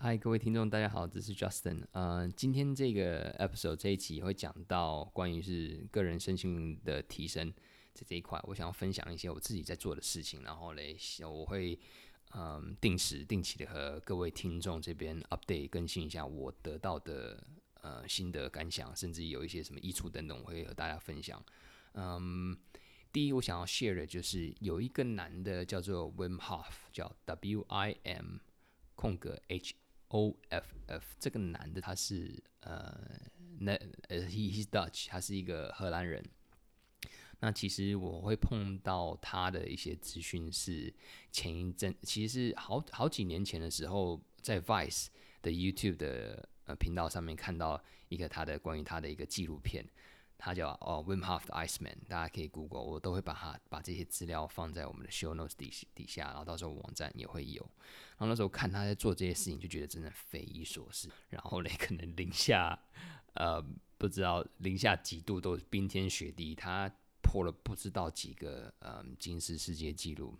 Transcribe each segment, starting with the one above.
嗨，各位听众，大家好，这是 Justin。呃，今天这个 episode 这一期会讲到关于是个人身心的提升在这一块，我想要分享一些我自己在做的事情，然后嘞，我会嗯、定时定期的和各位听众这边 update 更新一下我得到的呃心得感想，甚至有一些什么益处等等，我会和大家分享。嗯，第一，我想要 share 的就是有一个男的叫做 Wim Hof，叫 W I M 空格 H。O F F 这个男的他是呃，那呃，he he's Dutch，他是一个荷兰人。那其实我会碰到他的一些资讯是前一阵，其实是好好几年前的时候，在 Vice 的 YouTube 的呃频道上面看到一个他的关于他的一个纪录片。他叫哦 Wim Hof 的 Iceman，大家可以 Google，我都会把它把这些资料放在我们的 Show Notes 底底下，然后到时候网站也会有。然后那时候看他在做这些事情，就觉得真的匪夷所思。然后嘞，可能零下呃不知道零下几度都冰天雪地，他破了不知道几个嗯金氏世界纪录。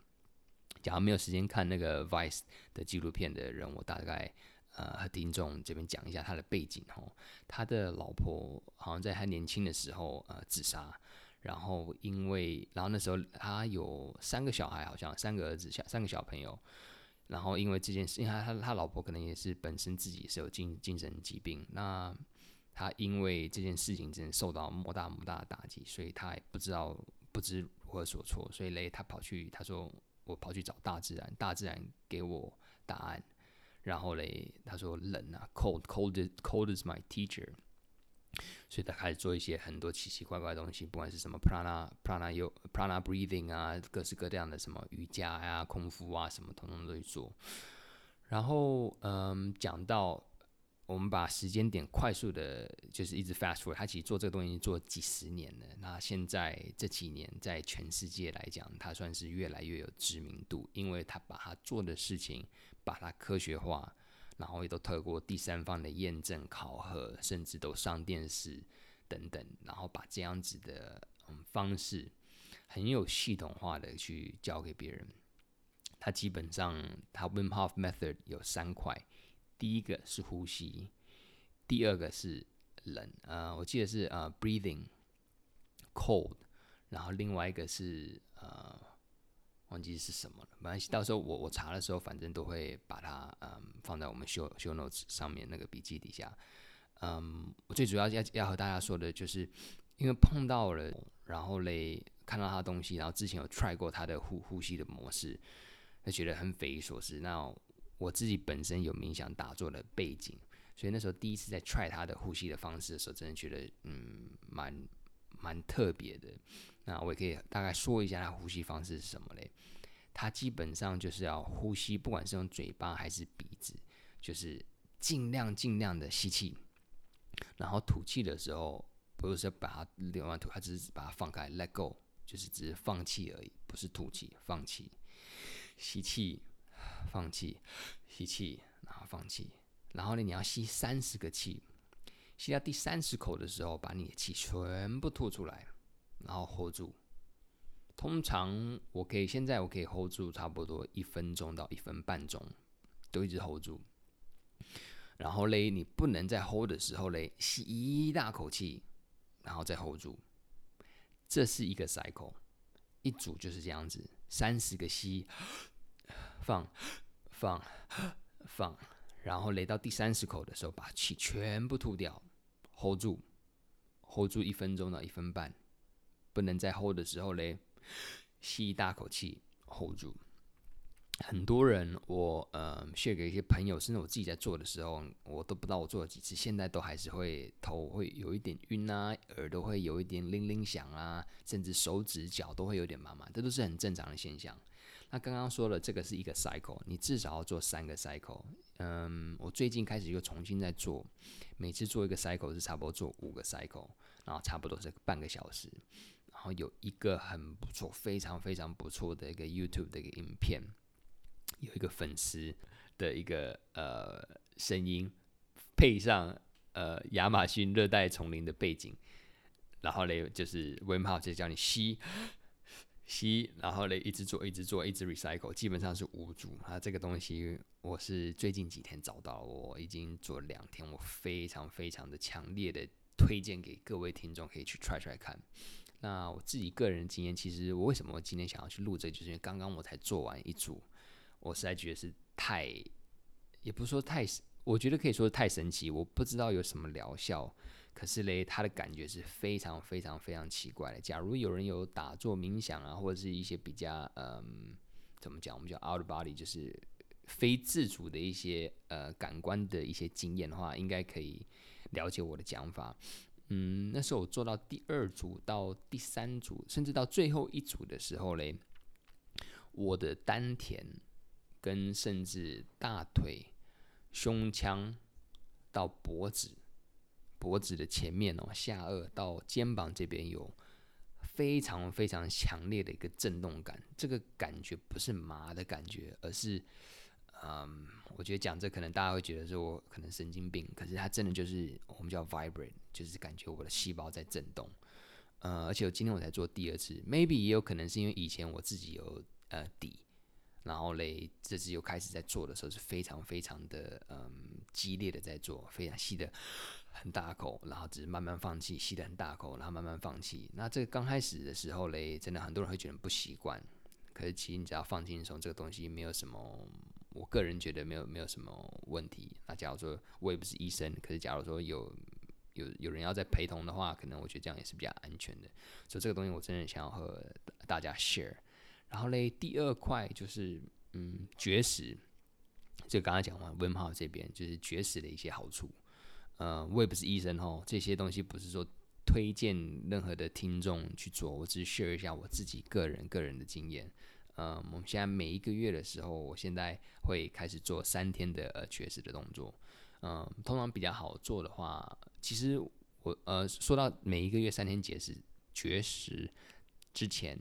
假如没有时间看那个 Vice 的纪录片的人，我大概。呃，和听众这边讲一下他的背景吼，他的老婆好像在他年轻的时候呃自杀，然后因为然后那时候他有三个小孩，好像三个儿子，小三个小朋友，然后因为这件事，因为他他他老婆可能也是本身自己是有精精神疾病，那他因为这件事情真的受到莫大莫大的打击，所以他也不知道不知如何所措，所以嘞，他跑去他说我跑去找大自然，大自然给我答案。然后嘞，他说冷啊，cold，cold，cold is my teacher。所以他开始做一些很多奇奇怪怪的东西，不管是什么 prana prana 有 prana breathing 啊，各式各样的什么瑜伽呀、空腹啊，什么统统都去做。然后嗯，讲到我们把时间点快速的，就是一直 fast forward，他其实做这个东西做几十年了。那现在这几年在全世界来讲，他算是越来越有知名度，因为他把他做的事情。把它科学化，然后也都透过第三方的验证考核，甚至都上电视等等，然后把这样子的嗯方式很有系统化的去教给别人。他基本上，他 Wim Hof Method 有三块，第一个是呼吸，第二个是冷，呃，我记得是呃 breathing cold，然后另外一个是呃。忘记是什么了，没关系，到时候我我查的时候，反正都会把它嗯放在我们 show show notes 上面那个笔记底下。嗯，我最主要要要和大家说的就是，因为碰到了，然后嘞看到他的东西，然后之前有 try 过他的呼呼吸的模式，他觉得很匪夷所思。那我自己本身有冥想打坐的背景，所以那时候第一次在 try 他的呼吸的方式的时候，真的觉得嗯蛮蛮特别的。那我也可以大概说一下他呼吸方式是什么嘞？他基本上就是要呼吸，不管是用嘴巴还是鼻子，就是尽量尽量的吸气，然后吐气的时候，不是说把它流完吐，他只是把它放开，let go，就是只是放弃而已，不是吐气，放弃，吸气，放弃，吸气，然后放弃，然后呢，你要吸三十个气，吸到第三十口的时候，把你的气全部吐出来。然后 hold 住，通常我可以现在我可以 hold 住差不多一分钟到一分半钟，都一直 hold 住。然后嘞，你不能在 hold 的时候嘞，吸一大口气，然后再 hold 住。这是一个 cycle，一组就是这样子，三十个吸，放，放，放，然后嘞到第三十口的时候，把气全部吐掉，hold 住，hold 住一分钟到一分半。不能在 hold 的时候嘞，吸一大口气 hold 住。很多人我呃 share 给一些朋友，甚至我自己在做的时候，我都不知道我做了几次，现在都还是会头会有一点晕啊，耳朵会有一点铃铃响啊，甚至手指脚都会有点麻麻，这都是很正常的现象。那刚刚说了，这个是一个 cycle，你至少要做三个 cycle。嗯，我最近开始又重新在做，每次做一个 cycle 是差不多做五个 cycle，然后差不多是半个小时。然后有一个很不错、非常非常不错的一个 YouTube 的一个影片，有一个粉丝的一个呃声音，配上呃亚马逊热带丛林的背景，然后嘞就是 Wim Hof 就叫你吸吸，然后嘞一直做、一直做、一直 recycle，基本上是无组啊。这个东西我是最近几天找到，我已经做了两天，我非常非常的强烈的推荐给各位听众，可以去 try try 看。那我自己个人经验，其实我为什么今天想要去录这个，就是因为刚刚我才做完一组，我实在觉得是太，也不是说太，我觉得可以说太神奇。我不知道有什么疗效，可是嘞，他的感觉是非常非常非常奇怪的。假如有人有打坐冥想啊，或者是一些比较嗯，怎么讲，我们叫 out body，就是非自主的一些呃感官的一些经验的话，应该可以了解我的讲法。嗯，那时候我做到第二组到第三组，甚至到最后一组的时候嘞，我的丹田跟甚至大腿、胸腔到脖子、脖子的前面哦，下颚到肩膀这边有非常非常强烈的一个震动感。这个感觉不是麻的感觉，而是。嗯，我觉得讲这可能大家会觉得说我可能神经病，可是它真的就是我们叫 vibrate，就是感觉我的细胞在震动。呃，而且我今天我才做第二次，maybe 也有可能是因为以前我自己有呃底，然后嘞这次又开始在做的时候是非常非常的嗯激烈的在做，非常吸的很大口，然后只是慢慢放弃，吸的很大口，然后慢慢放弃。那这个刚开始的时候嘞，真的很多人会觉得不习惯，可是其实你只要放轻松，这个东西没有什么。我个人觉得没有没有什么问题。那假如说我也不是医生，可是假如说有有有人要在陪同的话，可能我觉得这样也是比较安全的。所以这个东西我真的想要和大家 share。然后嘞，第二块就是嗯绝食，就刚刚讲完温泡这边就是绝食的一些好处。呃，我也不是医生哦，这些东西不是说推荐任何的听众去做，我只是 share 一下我自己个人个人的经验。呃，我们现在每一个月的时候，我现在会开始做三天的呃绝食的动作。嗯，通常比较好做的话，其实我呃说到每一个月三天节食绝食之前，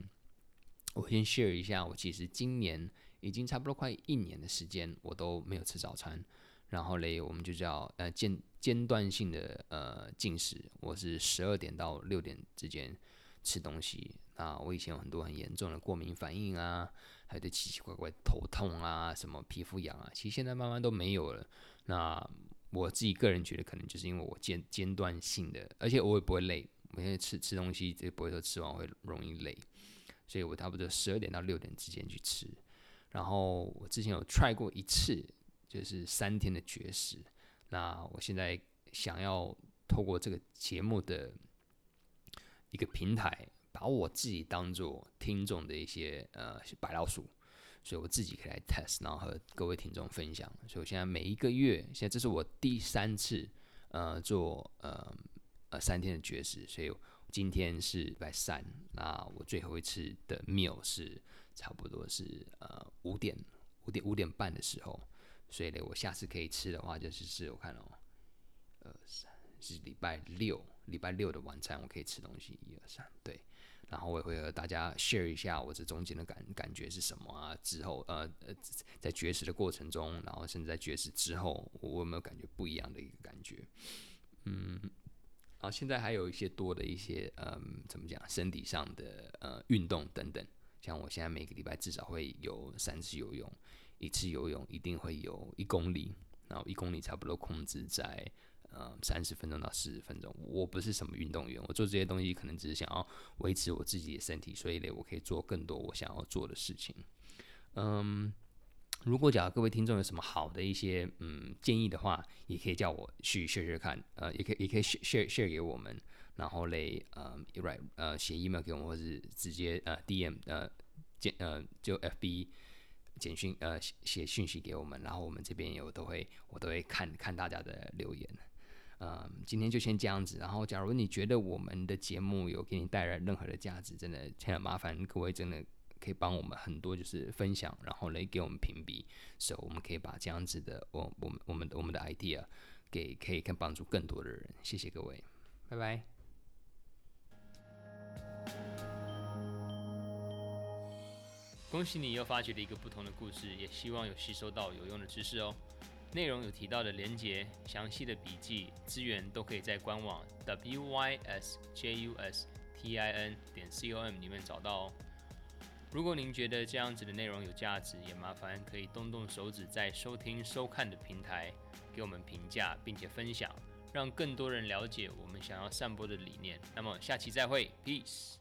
我先 share 一下，我其实今年已经差不多快一年的时间，我都没有吃早餐。然后嘞，我们就叫呃间间断性的呃进食，我是十二点到六点之间吃东西。啊，我以前有很多很严重的过敏反应啊，还有对奇奇怪怪头痛啊，什么皮肤痒啊，其实现在慢慢都没有了。那我自己个人觉得，可能就是因为我间间断性的，而且我也不会累，我现在吃吃东西就不会说吃完会容易累，所以我差不多十二点到六点之间去吃。然后我之前有 try 过一次，就是三天的绝食。那我现在想要透过这个节目的一个平台。把我自己当做听众的一些呃白老鼠，所以我自己可以来 test，然后和各位听众分享。所以我现在每一个月，现在这是我第三次呃做呃呃三天的绝食，所以今天是礼拜三，那我最后一次的 meal 是差不多是呃五点五点五点半的时候，所以呢，我下次可以吃的话就是是我看哦，呃是礼拜六礼拜六的晚餐我可以吃东西，一二三，对。然后我也会和大家 share 一下我这中间的感感觉是什么啊？之后呃呃，在绝食的过程中，然后甚至在绝食之后，我有没有感觉不一样的一个感觉？嗯，然后现在还有一些多的一些嗯，怎么讲，身体上的呃运动等等。像我现在每个礼拜至少会有三次游泳，一次游泳一定会有一公里，然后一公里差不多控制在。呃，三十分钟到四十分钟，我不是什么运动员，我做这些东西可能只是想要维持我自己的身体，所以呢，我可以做更多我想要做的事情。嗯，如果假如各位听众有什么好的一些嗯建议的话，也可以叫我去 share share 看，呃，也可以也可以 share share 给我们，然后嘞，呃，right，呃写 email 给我们，或是直接呃 DM 呃简呃就 FB 简讯呃写写讯息给我们，然后我们这边有都会我都会看看大家的留言。嗯，今天就先这样子。然后，假如你觉得我们的节目有给你带来任何的价值，真的，千万麻烦各位真的可以帮我们很多，就是分享，然后来给我们评比，所以我们可以把这样子的我我们我们我们的 idea 给可以更帮助更多的人。谢谢各位，拜拜。恭喜你又发掘了一个不同的故事，也希望有吸收到有用的知识哦。内容有提到的连结、详细的笔记、资源都可以在官网 wysjustin 点 com 里面找到哦。如果您觉得这样子的内容有价值，也麻烦可以动动手指在收听收看的平台给我们评价，并且分享，让更多人了解我们想要散播的理念。那么下期再会，Peace。